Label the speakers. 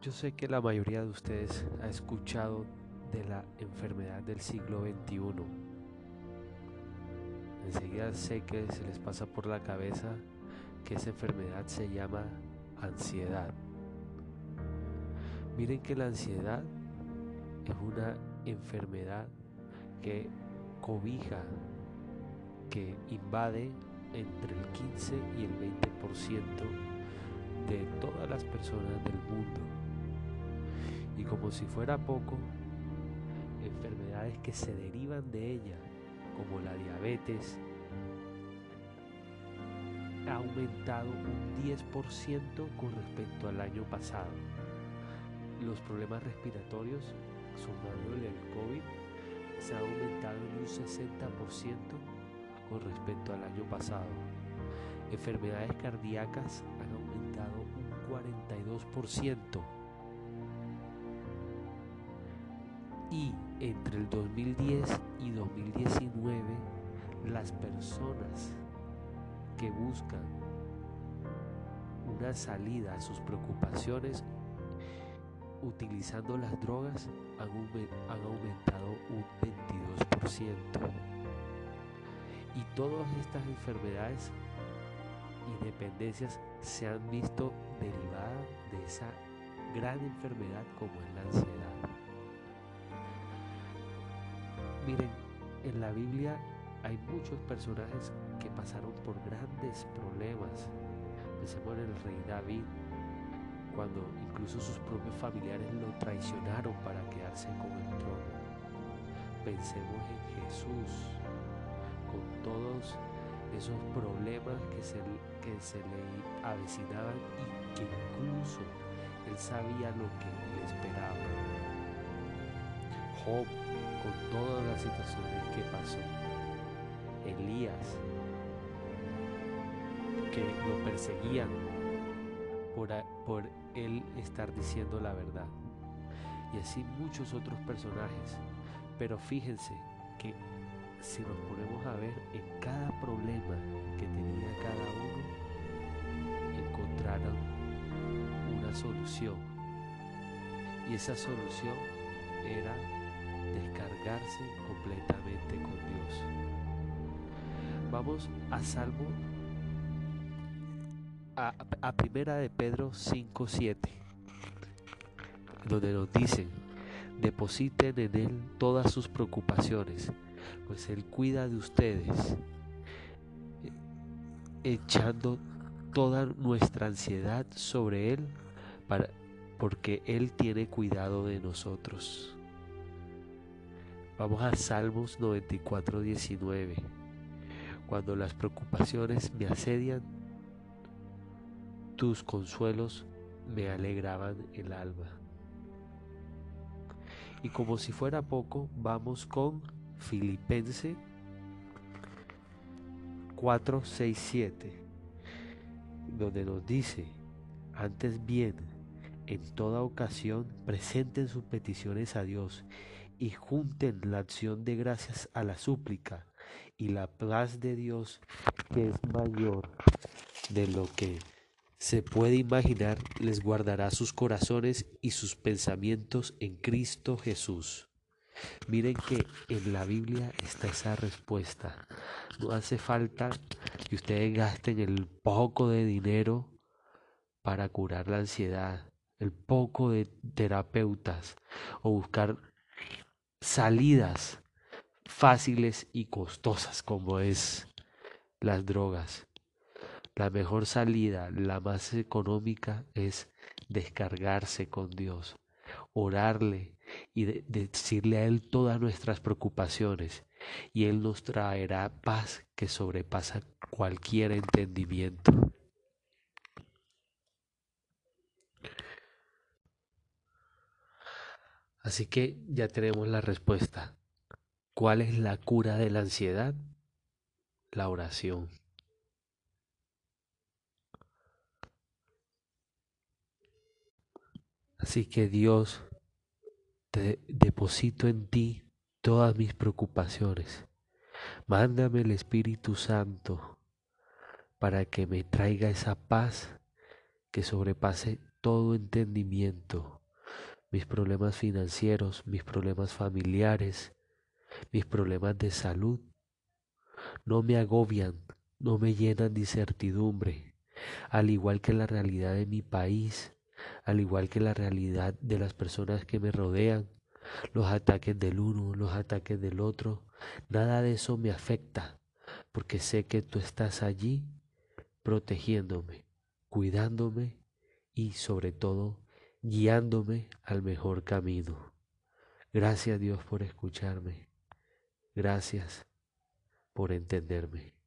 Speaker 1: Yo sé que la mayoría de ustedes ha escuchado de la enfermedad del siglo XXI. Enseguida sé que se les pasa por la cabeza que esa enfermedad se llama ansiedad. Miren que la ansiedad es una enfermedad que cobija, que invade entre el 15 y el 20% de todas las personas del mundo. Como si fuera poco, enfermedades que se derivan de ella, como la diabetes, ha aumentado un 10% con respecto al año pasado. Los problemas respiratorios, sumándole el COVID, se han aumentado en un 60% con respecto al año pasado. Enfermedades cardíacas han aumentado un 42%. Y entre el 2010 y 2019, las personas que buscan una salida a sus preocupaciones utilizando las drogas han, aumentado un 22%. Y todas estas enfermedades y dependencias se han visto derivadas de esa gran enfermedad como es la ansiedad. Miren, en la Biblia hay muchos personajes que pasaron por grandes problemas. Pensemos en el rey David, cuando incluso sus propios familiares lo traicionaron para quedarse con el trono. Pensemos en Jesús, con todos esos problemas que se, que se le avecinaban y que incluso él sabía lo que le esperaba. Job, con todas las situaciones que pasó. Elías, que lo perseguían por, por él estar diciendo la verdad. Y así muchos otros personajes. Pero fíjense que si nos ponemos a ver en cada problema que tenía cada uno, encontraron una solución. Y esa solución era descargarse completamente con Dios. Vamos a Salmo a, a Primera de Pedro 5:7, donde nos dicen, depositen en Él todas sus preocupaciones, pues Él cuida de ustedes, echando toda nuestra ansiedad sobre Él, para, porque Él tiene cuidado de nosotros. Vamos a Salmos 94, 19. Cuando las preocupaciones me asedian, tus consuelos me alegraban el alma. Y como si fuera poco, vamos con Filipense 4, 6, 7, donde nos dice, antes bien, en toda ocasión presenten sus peticiones a Dios y junten la acción de gracias a la súplica y la paz de Dios que es mayor de lo que se puede imaginar les guardará sus corazones y sus pensamientos en Cristo Jesús. Miren que en la Biblia está esa respuesta. No hace falta que ustedes gasten el poco de dinero para curar la ansiedad, el poco de terapeutas o buscar salidas fáciles y costosas como es las drogas. La mejor salida, la más económica, es descargarse con Dios, orarle y decirle a Él todas nuestras preocupaciones y Él nos traerá paz que sobrepasa cualquier entendimiento. Así que ya tenemos la respuesta. ¿Cuál es la cura de la ansiedad? La oración. Así que Dios, te deposito en ti todas mis preocupaciones. Mándame el Espíritu Santo para que me traiga esa paz que sobrepase todo entendimiento. Mis problemas financieros, mis problemas familiares, mis problemas de salud. No me agobian, no me llenan de incertidumbre, al igual que la realidad de mi país, al igual que la realidad de las personas que me rodean, los ataques del uno, los ataques del otro, nada de eso me afecta, porque sé que tú estás allí protegiéndome, cuidándome y sobre todo guiándome al mejor camino. Gracias Dios por escucharme. Gracias por entenderme.